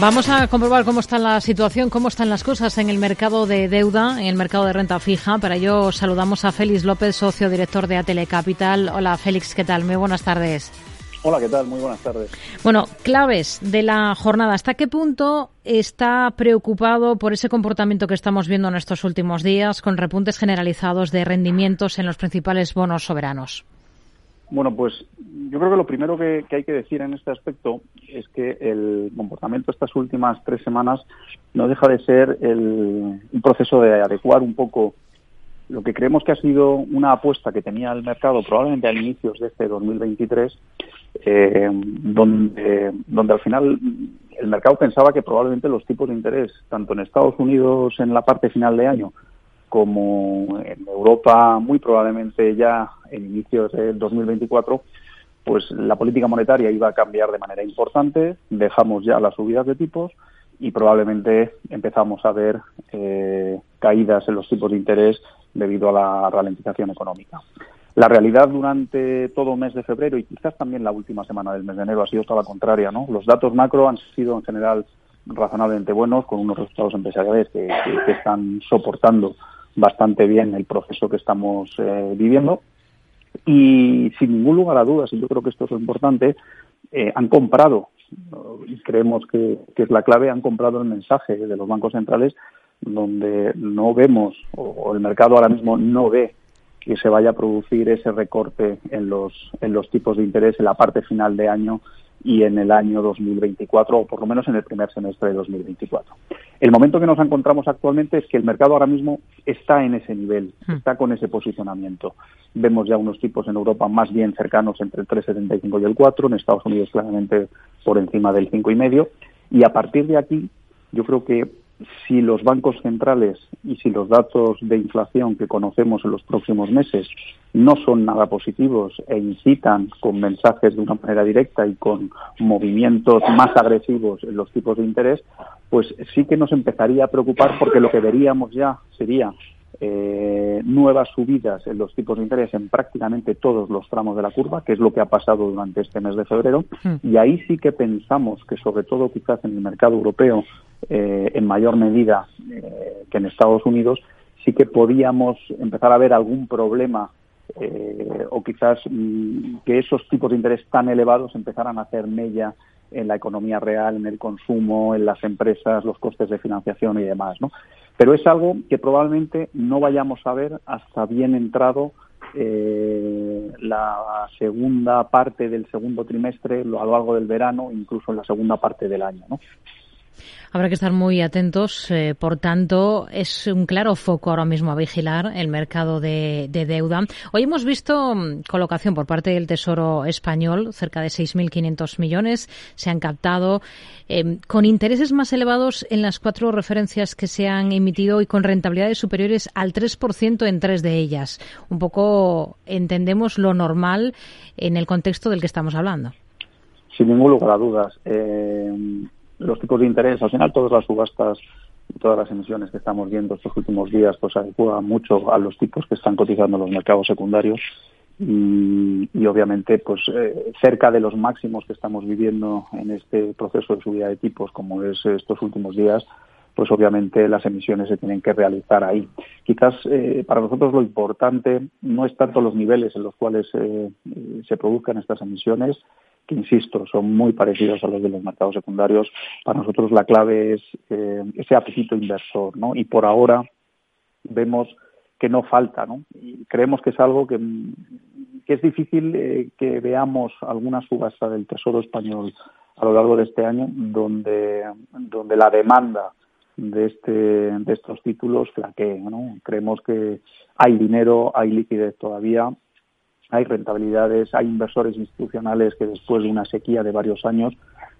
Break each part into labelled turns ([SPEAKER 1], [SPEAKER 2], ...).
[SPEAKER 1] Vamos a comprobar cómo está la situación, cómo están las cosas en el mercado de deuda, en el mercado de renta fija. Para ello saludamos a Félix López, socio director de Atele Capital. Hola Félix, ¿qué tal? Muy buenas tardes.
[SPEAKER 2] Hola, ¿qué tal? Muy buenas tardes.
[SPEAKER 1] Bueno, claves de la jornada. ¿Hasta qué punto está preocupado por ese comportamiento que estamos viendo en estos últimos días con repuntes generalizados de rendimientos en los principales bonos soberanos?
[SPEAKER 2] Bueno, pues yo creo que lo primero que, hay que decir en este aspecto es que el comportamiento estas últimas tres semanas no deja de ser el, un proceso de adecuar un poco lo que creemos que ha sido una apuesta que tenía el mercado probablemente a inicios de este 2023, eh, donde, donde al final el mercado pensaba que probablemente los tipos de interés, tanto en Estados Unidos en la parte final de año como en Europa muy probablemente ya en inicios del 2024, pues la política monetaria iba a cambiar de manera importante, dejamos ya las subidas de tipos y probablemente empezamos a ver eh, caídas en los tipos de interés debido a la ralentización económica. La realidad durante todo mes de febrero y quizás también la última semana del mes de enero ha sido toda la contraria. ¿no? Los datos macro han sido en general razonablemente buenos, con unos resultados empresariales que están soportando bastante bien el proceso que estamos eh, viviendo. Y sin ningún lugar a dudas, y yo creo que esto es lo importante, eh, han comprado, y creemos que, es la clave, han comprado el mensaje de los bancos centrales donde no vemos, o el mercado ahora mismo no ve que se vaya a producir ese recorte en los, en los tipos de interés en la parte final de año y en el año 2024, o por lo menos en el primer semestre de 2024. El momento que nos encontramos actualmente es que el mercado ahora mismo está en ese nivel, hmm. está con ese posicionamiento. Vemos ya unos tipos en Europa más bien cercanos entre el 3,75 y el 4, en Estados Unidos claramente por encima del 5,5, y a partir de aquí yo creo que si los bancos centrales y si los datos de inflación que conocemos en los próximos meses no son nada positivos e incitan con mensajes de una manera directa y con movimientos más agresivos en los tipos de interés, pues sí que nos empezaría a preocupar porque lo que veríamos ya sería eh, nuevas subidas en los tipos de interés en prácticamente todos los tramos de la curva, que es lo que ha pasado durante este mes de febrero. Hmm. Y ahí sí que pensamos que, sobre todo quizás en el mercado europeo, eh, en mayor medida eh, que en Estados Unidos, sí que podíamos empezar a ver algún problema o quizás mm, que esos tipos de interés tan elevados empezaran a hacer mella en la economía real, en el consumo, en las empresas, los costes de financiación y demás, ¿no? Pero es algo que probablemente no vayamos a ver hasta bien entrado eh, la segunda parte del segundo trimestre, a lo largo del verano, incluso en la segunda parte del año, ¿no?
[SPEAKER 1] Habrá que estar muy atentos. Eh, por tanto, es un claro foco ahora mismo a vigilar el mercado de, deuda. Hoy hemos visto mm, colocación por parte del Tesoro español, cerca de 6.500 millones se han captado, em, con intereses más elevados en las cuatro referencias que se han emitido y con rentabilidades superiores al 3% en tres de ellas. Un poco entendemos lo normal en el contexto del que estamos hablando.
[SPEAKER 2] Sin ningún lugar a dudas. Eh los tipos de interés, al final todas las subastas y todas las emisiones que estamos viendo estos últimos días pues adecuan mucho a los tipos que están cotizando los mercados secundarios y, obviamente pues eh, cerca de los máximos que estamos viviendo en este proceso de subida de tipos como es estos últimos días pues obviamente las emisiones se tienen que realizar ahí. Quizás eh, para nosotros lo importante no es tanto los niveles en los cuales eh, se produzcan estas emisiones, que insisto, son muy parecidos a los de los mercados secundarios. Para nosotros la clave es eh, ese apetito inversor, ¿no? Y por ahora vemos que no falta, ¿no? Y creemos que es algo que, es difícil eh, que veamos alguna subasta del Tesoro español a lo largo de este año donde, donde la demanda de, este, de estos títulos flaquee, ¿no? Creemos que hay dinero, hay liquidez todavía hay rentabilidades, hay inversores institucionales que después de una sequía de varios años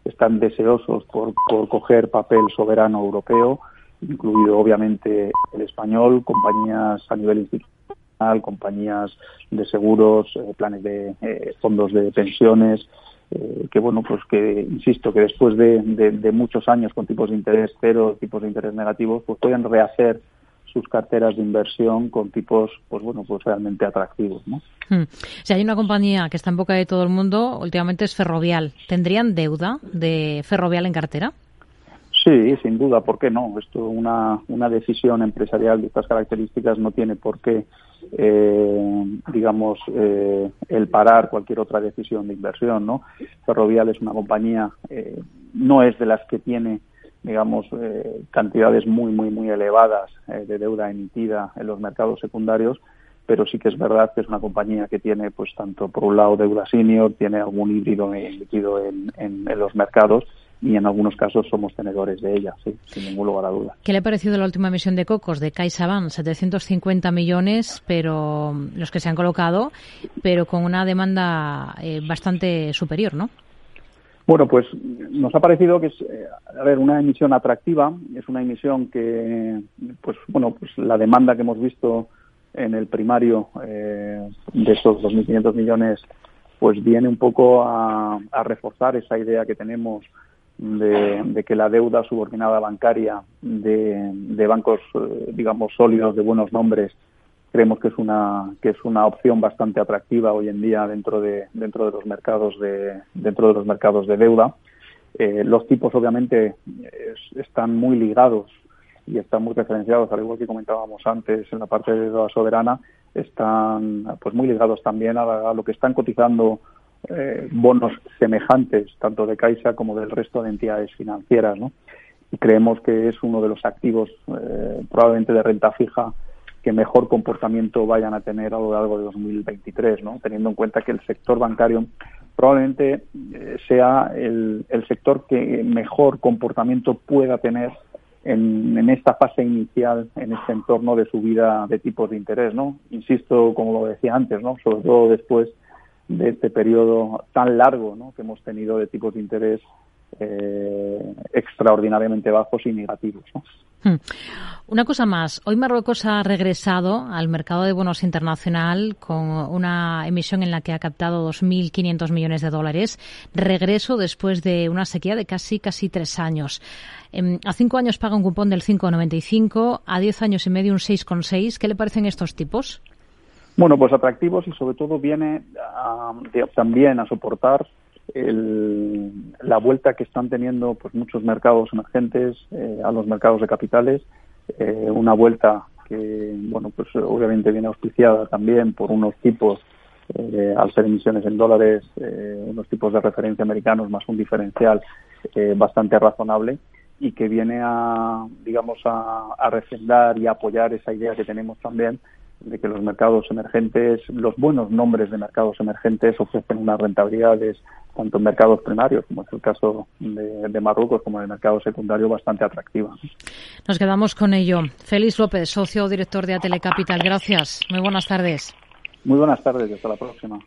[SPEAKER 2] están deseosos por, coger papel soberano europeo, incluido obviamente el español, compañías a nivel institucional, compañías de seguros, eh, planes de eh, fondos de pensiones, eh, que bueno, pues que insisto que después de, de, muchos años con tipos de interés cero, tipos de interés negativos, pues pueden rehacer sus carteras de inversión con tipos, pues bueno, pues realmente atractivos, ¿no?
[SPEAKER 1] Hmm. Si hay una compañía que está en boca de todo el mundo, últimamente es Ferrovial. ¿Tendrían deuda de Ferrovial en cartera?
[SPEAKER 2] Sí, sin duda, ¿por qué no? Esto, una, una decisión empresarial de estas características no tiene por qué, eh, digamos, eh, el parar cualquier otra decisión de inversión, ¿no? Ferrovial es una compañía, eh, no es de las que tiene, digamos, eh, cantidades muy, muy, muy elevadas eh, de deuda emitida en los mercados secundarios, pero sí que es verdad que es una compañía que tiene, pues, tanto por un lado deuda senior, tiene algún híbrido emitido en, en, en los mercados y en algunos casos somos tenedores de ella, sí, sin ningún lugar a dudas.
[SPEAKER 1] ¿Qué le ha parecido la última emisión de Cocos de CaixaBank? 750 millones, pero los que se han colocado, pero con una demanda eh, bastante superior, ¿no?
[SPEAKER 2] Bueno, pues nos ha parecido que es, eh, a una emisión atractiva, es una emisión que, pues bueno, pues la demanda que hemos visto en el primario eh, de esos 2.500 millones, pues viene un poco a, a reforzar esa idea que tenemos de, de, que la deuda subordinada bancaria de, de bancos, eh, digamos, sólidos, de buenos nombres, creemos que es una que es una opción bastante atractiva hoy en día dentro de dentro de los mercados de dentro de los mercados de deuda. Eh, los tipos obviamente es, están muy ligados y están muy referenciados, al igual que comentábamos antes en la parte de deuda soberana, están pues muy ligados también a, a lo que están cotizando eh, bonos semejantes, tanto de Caixa como del resto de entidades financieras. Y creemos que es uno de los activos eh, probablemente de renta fija que mejor comportamiento vayan a tener a lo largo de 2023, ¿no? teniendo en cuenta que el sector bancario probablemente eh, sea el, sector que mejor comportamiento pueda tener en, esta fase inicial, en este entorno de subida de tipos de interés. ¿no? Insisto, como lo decía antes, ¿no? sobre todo después de este periodo tan largo ¿no? que hemos tenido de tipos de interés eh, extraordinariamente bajos y negativos.
[SPEAKER 1] Hmm. Una cosa más. Hoy Marruecos ha regresado al mercado de bonos internacional con una emisión en la que ha captado 2.500 millones de dólares. Regreso después de una sequía de casi, casi tres años. A cinco años paga un cupón del 5,95, a diez años y medio un 6,6. ¿Qué le parecen estos tipos?
[SPEAKER 2] Bueno, pues atractivos y sobre todo viene a, de, también a soportar el, la vuelta que están teniendo pues muchos mercados emergentes eh, a los mercados de capitales, eh, una vuelta que bueno pues obviamente viene auspiciada también por unos tipos eh, al ser emisiones en dólares, eh, unos tipos de referencia americanos más un diferencial bastante razonable y que viene a digamos a, a refrendar y apoyar esa idea que tenemos también de que los mercados emergentes, los buenos nombres de mercados emergentes ofrecen unas rentabilidades tanto en mercados primarios, como es el caso de, de Marruecos, como en el mercado secundario, bastante atractiva.
[SPEAKER 1] Nos quedamos con ello. Félix López, socio director de Atele Capital. Gracias. Muy buenas tardes.
[SPEAKER 2] Muy buenas tardes y hasta la próxima.